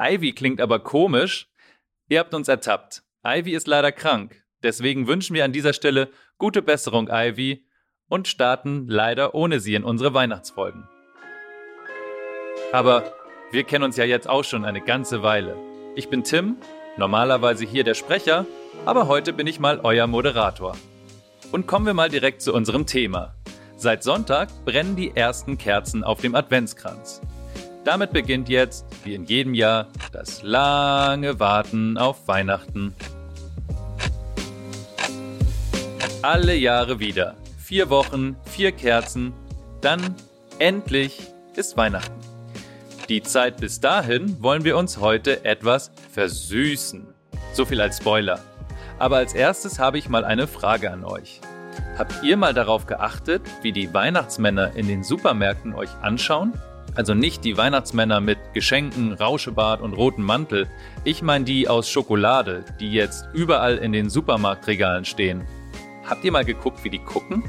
Ivy klingt aber komisch, ihr habt uns ertappt. Ivy ist leider krank. Deswegen wünschen wir an dieser Stelle gute Besserung, Ivy, und starten leider ohne sie in unsere Weihnachtsfolgen. Aber wir kennen uns ja jetzt auch schon eine ganze Weile. Ich bin Tim, normalerweise hier der Sprecher, aber heute bin ich mal euer Moderator. Und kommen wir mal direkt zu unserem Thema. Seit Sonntag brennen die ersten Kerzen auf dem Adventskranz. Damit beginnt jetzt, wie in jedem Jahr, das lange Warten auf Weihnachten. Alle Jahre wieder. Vier Wochen, vier Kerzen, dann endlich ist Weihnachten. Die Zeit bis dahin wollen wir uns heute etwas versüßen. So viel als Spoiler. Aber als erstes habe ich mal eine Frage an euch. Habt ihr mal darauf geachtet, wie die Weihnachtsmänner in den Supermärkten euch anschauen? Also nicht die Weihnachtsmänner mit Geschenken, Rauschebart und rotem Mantel. Ich meine die aus Schokolade, die jetzt überall in den Supermarktregalen stehen. Habt ihr mal geguckt, wie die gucken?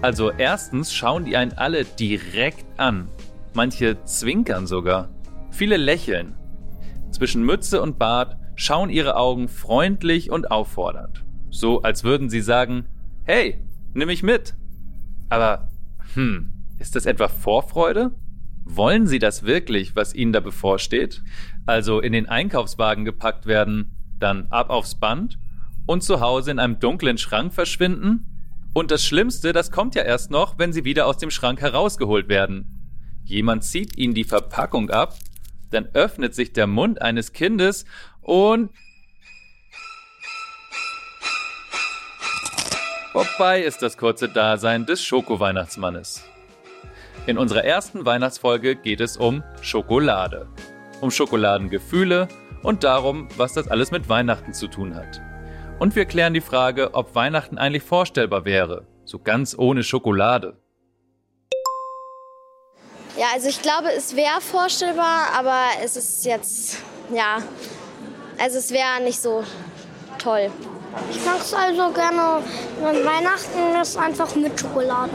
Also erstens schauen die einen alle direkt an. Manche zwinkern sogar. Viele lächeln. Zwischen Mütze und Bart schauen ihre Augen freundlich und auffordernd. So als würden sie sagen, hey, nimm mich mit. Aber, hm, ist das etwa Vorfreude? Wollen Sie das wirklich, was Ihnen da bevorsteht? Also in den Einkaufswagen gepackt werden, dann ab aufs Band und zu Hause in einem dunklen Schrank verschwinden? Und das Schlimmste, das kommt ja erst noch, wenn Sie wieder aus dem Schrank herausgeholt werden. Jemand zieht Ihnen die Verpackung ab, dann öffnet sich der Mund eines Kindes und Vorbei ist das kurze Dasein des Schoko-Weihnachtsmannes. In unserer ersten Weihnachtsfolge geht es um Schokolade. Um Schokoladengefühle und darum, was das alles mit Weihnachten zu tun hat. Und wir klären die Frage, ob Weihnachten eigentlich vorstellbar wäre, so ganz ohne Schokolade. Ja, also ich glaube, es wäre vorstellbar, aber es ist jetzt, ja, also es wäre nicht so toll. Ich mag es also gerne, wenn Weihnachten ist, einfach mit Schokolade.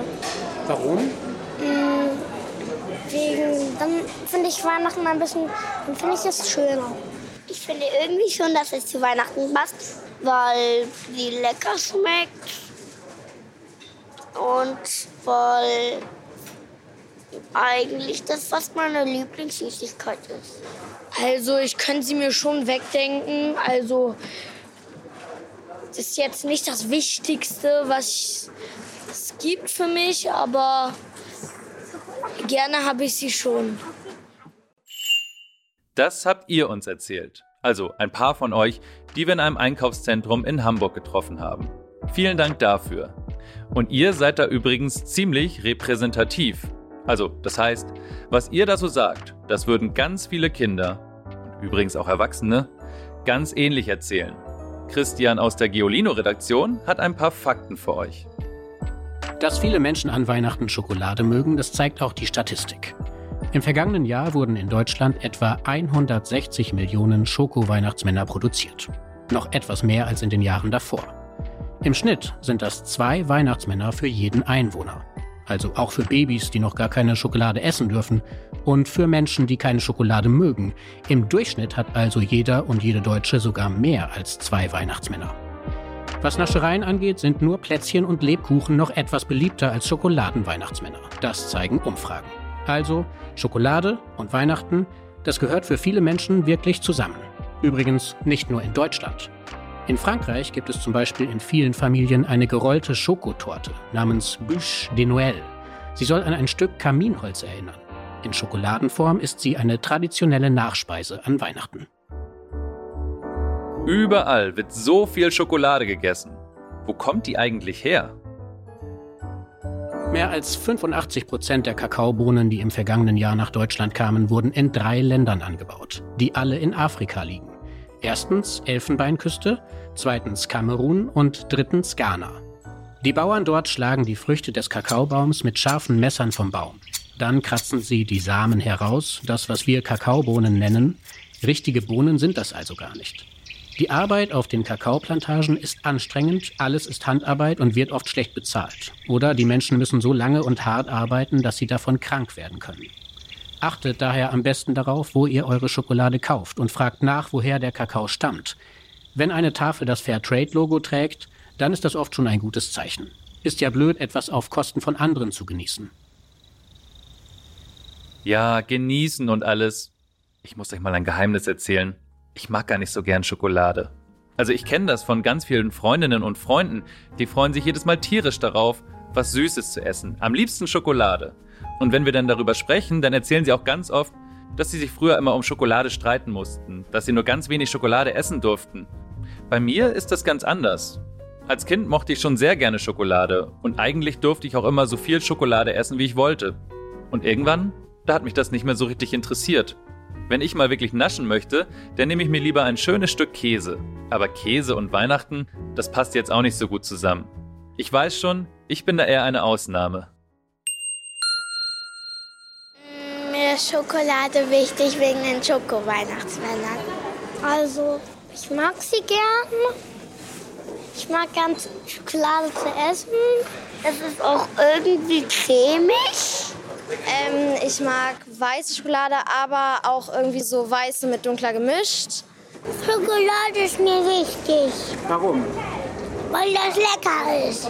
Warum? Mm, wegen, dann finde ich Weihnachten ein bisschen, dann finde ich es schöner. Ich finde irgendwie schon, dass es zu Weihnachten passt, weil sie lecker schmeckt und weil eigentlich das fast meine Lieblingssüßigkeit ist. Also ich könnte sie mir schon wegdenken. Also das ist jetzt nicht das Wichtigste, was es gibt für mich, aber Gerne habe ich sie schon. Das habt ihr uns erzählt. Also ein paar von euch, die wir in einem Einkaufszentrum in Hamburg getroffen haben. Vielen Dank dafür. Und ihr seid da übrigens ziemlich repräsentativ. Also, das heißt, was ihr da so sagt, das würden ganz viele Kinder, übrigens auch Erwachsene, ganz ähnlich erzählen. Christian aus der Geolino-Redaktion hat ein paar Fakten für euch. Dass viele Menschen an Weihnachten Schokolade mögen, das zeigt auch die Statistik. Im vergangenen Jahr wurden in Deutschland etwa 160 Millionen Schoko-Weihnachtsmänner produziert. Noch etwas mehr als in den Jahren davor. Im Schnitt sind das zwei Weihnachtsmänner für jeden Einwohner. Also auch für Babys, die noch gar keine Schokolade essen dürfen und für Menschen, die keine Schokolade mögen. Im Durchschnitt hat also jeder und jede Deutsche sogar mehr als zwei Weihnachtsmänner. Was Naschereien angeht, sind nur Plätzchen und Lebkuchen noch etwas beliebter als Schokoladenweihnachtsmänner. Das zeigen Umfragen. Also Schokolade und Weihnachten, das gehört für viele Menschen wirklich zusammen. Übrigens nicht nur in Deutschland. In Frankreich gibt es zum Beispiel in vielen Familien eine gerollte Schokotorte namens Bûche de Noël. Sie soll an ein Stück Kaminholz erinnern. In Schokoladenform ist sie eine traditionelle Nachspeise an Weihnachten. Überall wird so viel Schokolade gegessen. Wo kommt die eigentlich her? Mehr als 85 Prozent der Kakaobohnen, die im vergangenen Jahr nach Deutschland kamen, wurden in drei Ländern angebaut, die alle in Afrika liegen. Erstens Elfenbeinküste, zweitens Kamerun und drittens Ghana. Die Bauern dort schlagen die Früchte des Kakaobaums mit scharfen Messern vom Baum. Dann kratzen sie die Samen heraus, das was wir Kakaobohnen nennen. Richtige Bohnen sind das also gar nicht. Die Arbeit auf den Kakaoplantagen ist anstrengend, alles ist Handarbeit und wird oft schlecht bezahlt. Oder die Menschen müssen so lange und hart arbeiten, dass sie davon krank werden können. Achtet daher am besten darauf, wo ihr eure Schokolade kauft und fragt nach, woher der Kakao stammt. Wenn eine Tafel das Fairtrade-Logo trägt, dann ist das oft schon ein gutes Zeichen. Ist ja blöd, etwas auf Kosten von anderen zu genießen. Ja, genießen und alles. Ich muss euch mal ein Geheimnis erzählen ich mag gar nicht so gern Schokolade. Also ich kenne das von ganz vielen Freundinnen und Freunden, die freuen sich jedes Mal tierisch darauf, was Süßes zu essen. Am liebsten Schokolade. Und wenn wir dann darüber sprechen, dann erzählen sie auch ganz oft, dass sie sich früher immer um Schokolade streiten mussten, dass sie nur ganz wenig Schokolade essen durften. Bei mir ist das ganz anders. Als Kind mochte ich schon sehr gerne Schokolade und eigentlich durfte ich auch immer so viel Schokolade essen, wie ich wollte. Und irgendwann, da hat mich das nicht mehr so richtig interessiert. Wenn ich mal wirklich naschen möchte, dann nehme ich mir lieber ein schönes Stück Käse. Aber Käse und Weihnachten, das passt jetzt auch nicht so gut zusammen. Ich weiß schon, ich bin da eher eine Ausnahme. Mir ist Schokolade wichtig wegen den Schoko-Weihnachtsmännern. Also, ich mag sie gern. Ich mag ganz Schokolade zu essen. Es ist auch irgendwie cremig. Ich mag weiße Schokolade, aber auch irgendwie so weiße mit dunkler gemischt. Schokolade ist mir wichtig. Warum? Weil das lecker ist.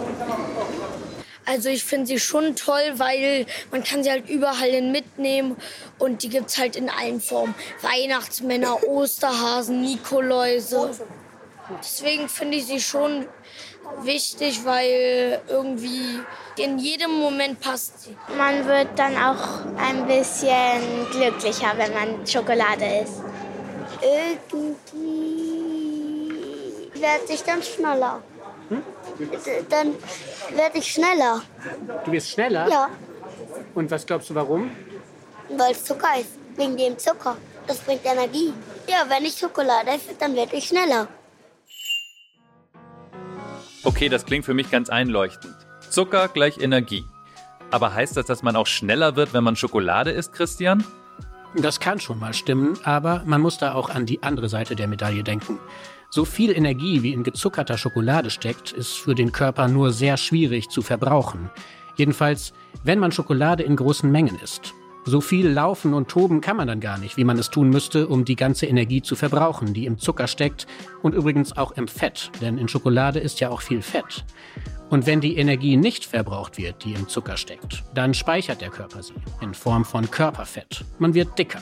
Also ich finde sie schon toll, weil man kann sie halt überall hin mitnehmen und die gibt es halt in allen Formen. Weihnachtsmänner, Osterhasen, Nikoläuse. Deswegen finde ich sie schon wichtig, weil irgendwie in jedem Moment passt sie. Man wird dann auch ein bisschen glücklicher, wenn man Schokolade isst. Irgendwie werde ich dann schneller. Hm? Dann werde ich schneller. Du wirst schneller? Ja. Und was glaubst du, warum? Weil es Zucker ist. Wegen dem Zucker. Das bringt Energie. Ja, wenn ich Schokolade esse, dann werde ich schneller. Okay, das klingt für mich ganz einleuchtend. Zucker gleich Energie. Aber heißt das, dass man auch schneller wird, wenn man Schokolade isst, Christian? Das kann schon mal stimmen, aber man muss da auch an die andere Seite der Medaille denken. So viel Energie wie in gezuckerter Schokolade steckt, ist für den Körper nur sehr schwierig zu verbrauchen. Jedenfalls, wenn man Schokolade in großen Mengen isst. So viel laufen und toben kann man dann gar nicht, wie man es tun müsste, um die ganze Energie zu verbrauchen, die im Zucker steckt und übrigens auch im Fett, denn in Schokolade ist ja auch viel Fett. Und wenn die Energie nicht verbraucht wird, die im Zucker steckt, dann speichert der Körper sie in Form von Körperfett. Man wird dicker.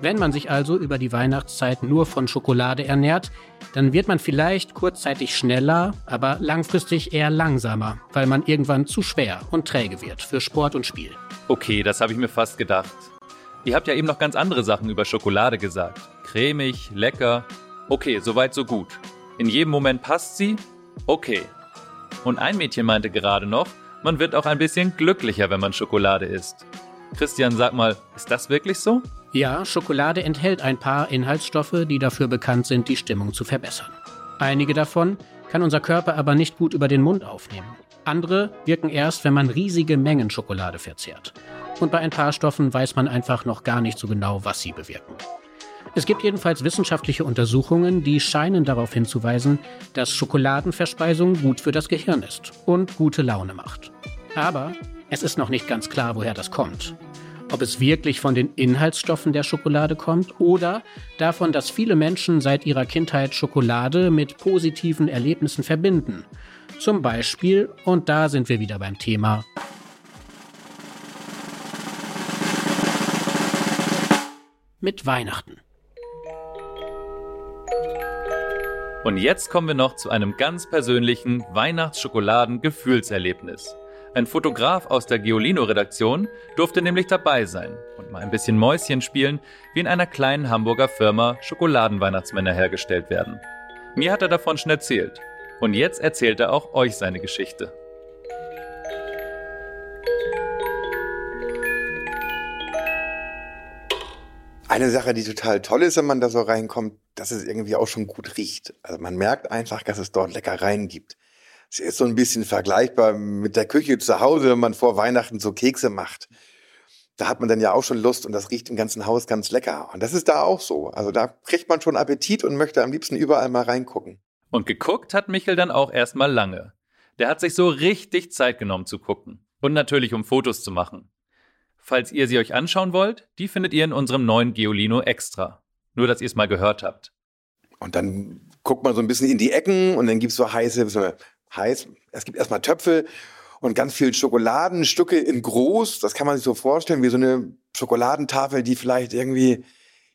Wenn man sich also über die Weihnachtszeit nur von Schokolade ernährt, dann wird man vielleicht kurzzeitig schneller, aber langfristig eher langsamer, weil man irgendwann zu schwer und träge wird für Sport und Spiel. Okay, das habe ich mir fast gedacht. Ihr habt ja eben noch ganz andere Sachen über Schokolade gesagt. Cremig, lecker. Okay, soweit so gut. In jedem Moment passt sie? Okay. Und ein Mädchen meinte gerade noch, man wird auch ein bisschen glücklicher, wenn man Schokolade isst. Christian, sag mal, ist das wirklich so? Ja, Schokolade enthält ein paar Inhaltsstoffe, die dafür bekannt sind, die Stimmung zu verbessern. Einige davon kann unser Körper aber nicht gut über den Mund aufnehmen. Andere wirken erst, wenn man riesige Mengen Schokolade verzehrt. Und bei ein paar Stoffen weiß man einfach noch gar nicht so genau, was sie bewirken. Es gibt jedenfalls wissenschaftliche Untersuchungen, die scheinen darauf hinzuweisen, dass Schokoladenverspeisung gut für das Gehirn ist und gute Laune macht. Aber es ist noch nicht ganz klar, woher das kommt. Ob es wirklich von den Inhaltsstoffen der Schokolade kommt oder davon, dass viele Menschen seit ihrer Kindheit Schokolade mit positiven Erlebnissen verbinden zum Beispiel, und da sind wir wieder beim Thema, mit Weihnachten. Und jetzt kommen wir noch zu einem ganz persönlichen Weihnachtsschokoladen-Gefühlserlebnis. Ein Fotograf aus der Geolino-Redaktion durfte nämlich dabei sein und mal ein bisschen Mäuschen spielen, wie in einer kleinen Hamburger Firma Schokoladenweihnachtsmänner hergestellt werden. Mir hat er davon schon erzählt. Und jetzt erzählt er auch euch seine Geschichte. Eine Sache, die total toll ist, wenn man da so reinkommt, dass es irgendwie auch schon gut riecht. Also man merkt einfach, dass es dort Leckereien gibt. Es ist so ein bisschen vergleichbar mit der Küche zu Hause, wenn man vor Weihnachten so Kekse macht. Da hat man dann ja auch schon Lust und das riecht im ganzen Haus ganz lecker. Und das ist da auch so. Also da kriegt man schon Appetit und möchte am liebsten überall mal reingucken. Und geguckt hat Michel dann auch erstmal lange. Der hat sich so richtig Zeit genommen zu gucken. Und natürlich, um Fotos zu machen. Falls ihr sie euch anschauen wollt, die findet ihr in unserem neuen Geolino Extra. Nur, dass ihr es mal gehört habt. Und dann guckt man so ein bisschen in die Ecken und dann gibt es so heiße, so heiß, es gibt erstmal Töpfe und ganz viel Schokoladenstücke in groß. Das kann man sich so vorstellen, wie so eine Schokoladentafel, die vielleicht irgendwie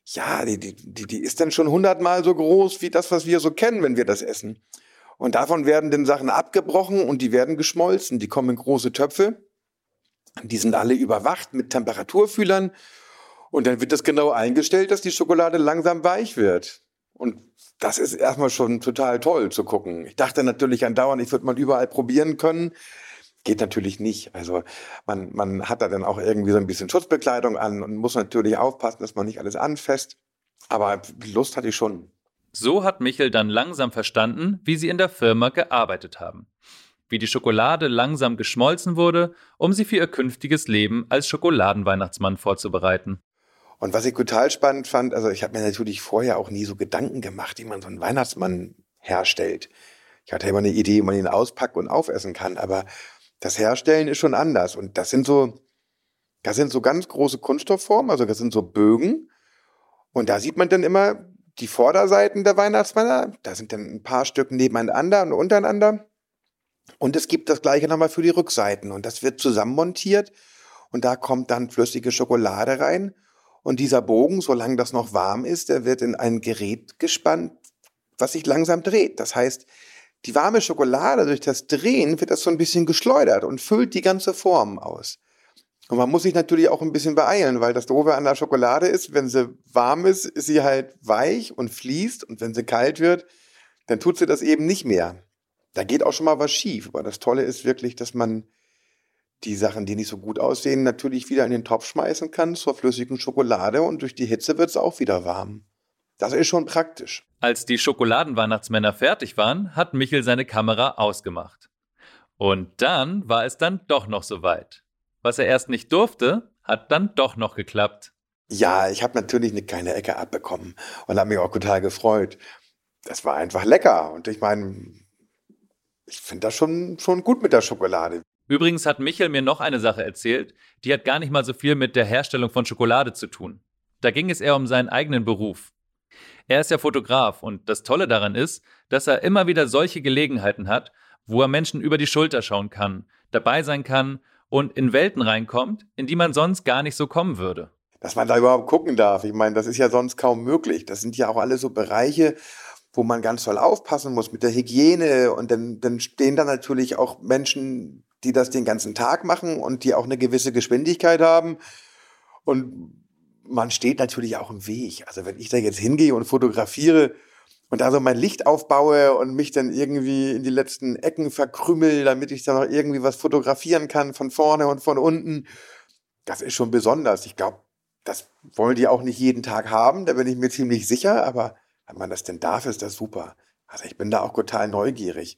ja, die, die, die, die ist dann schon hundertmal so groß wie das, was wir so kennen, wenn wir das essen. Und davon werden dann Sachen abgebrochen und die werden geschmolzen. Die kommen in große Töpfe. Die sind alle überwacht mit Temperaturfühlern. Und dann wird das genau eingestellt, dass die Schokolade langsam weich wird. Und das ist erstmal schon total toll zu gucken. Ich dachte natürlich andauernd, ich würde mal überall probieren können. Geht natürlich nicht. Also man, man hat da dann auch irgendwie so ein bisschen Schutzbekleidung an und muss natürlich aufpassen, dass man nicht alles anfasst. Aber Lust hatte ich schon. So hat Michel dann langsam verstanden, wie sie in der Firma gearbeitet haben. Wie die Schokolade langsam geschmolzen wurde, um sie für ihr künftiges Leben als Schokoladenweihnachtsmann vorzubereiten. Und was ich total spannend fand, also ich habe mir natürlich vorher auch nie so Gedanken gemacht, wie man so einen Weihnachtsmann herstellt. Ich hatte immer eine Idee, wie man ihn auspackt und aufessen kann, aber das Herstellen ist schon anders. Und das sind so, das sind so ganz große Kunststoffformen, also das sind so Bögen. Und da sieht man dann immer die Vorderseiten der Weihnachtsmänner. Da sind dann ein paar Stück nebeneinander und untereinander. Und es gibt das gleiche nochmal für die Rückseiten. Und das wird zusammenmontiert. Und da kommt dann flüssige Schokolade rein. Und dieser Bogen, solange das noch warm ist, der wird in ein Gerät gespannt, was sich langsam dreht. Das heißt, die warme Schokolade, durch das Drehen wird das so ein bisschen geschleudert und füllt die ganze Form aus. Und man muss sich natürlich auch ein bisschen beeilen, weil das Doofe an der Schokolade ist, wenn sie warm ist, ist sie halt weich und fließt und wenn sie kalt wird, dann tut sie das eben nicht mehr. Da geht auch schon mal was schief. Aber das Tolle ist wirklich, dass man die Sachen, die nicht so gut aussehen, natürlich wieder in den Topf schmeißen kann zur flüssigen Schokolade und durch die Hitze wird es auch wieder warm. Das ist schon praktisch. Als die Schokoladenweihnachtsmänner fertig waren, hat Michel seine Kamera ausgemacht. Und dann war es dann doch noch soweit. Was er erst nicht durfte, hat dann doch noch geklappt. Ja, ich habe natürlich eine kleine Ecke abbekommen und habe mich auch total gefreut. Das war einfach lecker und ich meine, ich finde das schon, schon gut mit der Schokolade. Übrigens hat Michel mir noch eine Sache erzählt, die hat gar nicht mal so viel mit der Herstellung von Schokolade zu tun. Da ging es eher um seinen eigenen Beruf. Er ist ja Fotograf und das Tolle daran ist, dass er immer wieder solche Gelegenheiten hat, wo er Menschen über die Schulter schauen kann, dabei sein kann und in Welten reinkommt, in die man sonst gar nicht so kommen würde. Dass man da überhaupt gucken darf. Ich meine, das ist ja sonst kaum möglich. Das sind ja auch alle so Bereiche, wo man ganz toll aufpassen muss mit der Hygiene. Und dann, dann stehen da natürlich auch Menschen, die das den ganzen Tag machen und die auch eine gewisse Geschwindigkeit haben. Und man steht natürlich auch im Weg. Also wenn ich da jetzt hingehe und fotografiere und da so mein Licht aufbaue und mich dann irgendwie in die letzten Ecken verkrümel, damit ich da noch irgendwie was fotografieren kann von vorne und von unten, das ist schon besonders. Ich glaube, das wollen die auch nicht jeden Tag haben, da bin ich mir ziemlich sicher, aber wenn man das denn darf, ist das super. Also ich bin da auch total neugierig.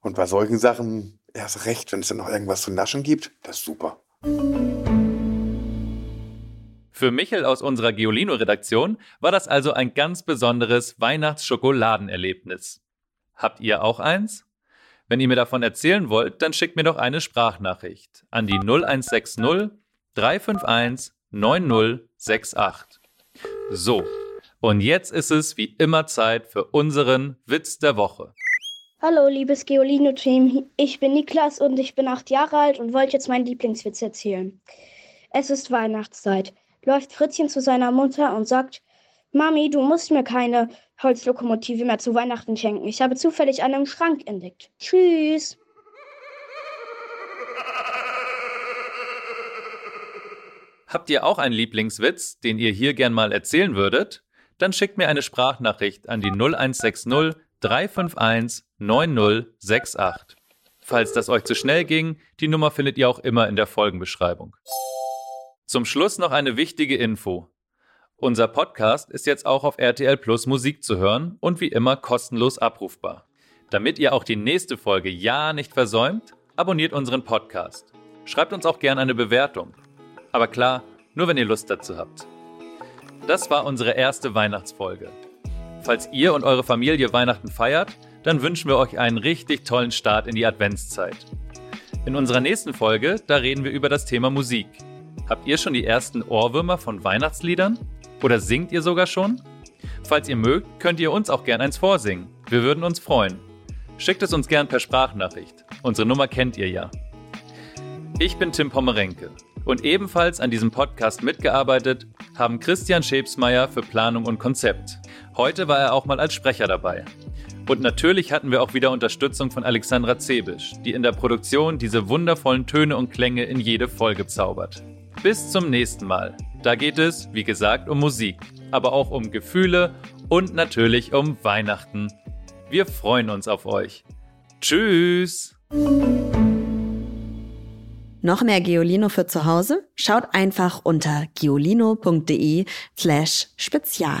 Und bei solchen Sachen erst recht, wenn es dann noch irgendwas zu naschen gibt, das ist super. Für Michel aus unserer Geolino-Redaktion war das also ein ganz besonderes Weihnachtsschokoladenerlebnis. Habt ihr auch eins? Wenn ihr mir davon erzählen wollt, dann schickt mir doch eine Sprachnachricht an die 0160 351 9068. So, und jetzt ist es wie immer Zeit für unseren Witz der Woche. Hallo, liebes Geolino-Team. Ich bin Niklas und ich bin acht Jahre alt und wollte jetzt meinen Lieblingswitz erzählen. Es ist Weihnachtszeit läuft Fritzchen zu seiner Mutter und sagt, Mami, du musst mir keine Holzlokomotive mehr zu Weihnachten schenken. Ich habe zufällig eine im Schrank entdeckt. Tschüss. Habt ihr auch einen Lieblingswitz, den ihr hier gern mal erzählen würdet? Dann schickt mir eine Sprachnachricht an die 0160 351 9068. Falls das euch zu schnell ging, die Nummer findet ihr auch immer in der Folgenbeschreibung. Zum Schluss noch eine wichtige Info. Unser Podcast ist jetzt auch auf RTL Plus Musik zu hören und wie immer kostenlos abrufbar. Damit ihr auch die nächste Folge ja nicht versäumt, abonniert unseren Podcast. Schreibt uns auch gerne eine Bewertung. Aber klar, nur wenn ihr Lust dazu habt. Das war unsere erste Weihnachtsfolge. Falls ihr und eure Familie Weihnachten feiert, dann wünschen wir euch einen richtig tollen Start in die Adventszeit. In unserer nächsten Folge, da reden wir über das Thema Musik. Habt ihr schon die ersten Ohrwürmer von Weihnachtsliedern? Oder singt ihr sogar schon? Falls ihr mögt, könnt ihr uns auch gern eins vorsingen. Wir würden uns freuen. Schickt es uns gern per Sprachnachricht. Unsere Nummer kennt ihr ja. Ich bin Tim Pommerenke und ebenfalls an diesem Podcast mitgearbeitet haben Christian Schebsmeier für Planung und Konzept. Heute war er auch mal als Sprecher dabei. Und natürlich hatten wir auch wieder Unterstützung von Alexandra Zebisch, die in der Produktion diese wundervollen Töne und Klänge in jede Folge zaubert. Bis zum nächsten Mal. Da geht es, wie gesagt, um Musik, aber auch um Gefühle und natürlich um Weihnachten. Wir freuen uns auf euch. Tschüss! Noch mehr Geolino für zu Hause? Schaut einfach unter geolino.de slash spezial.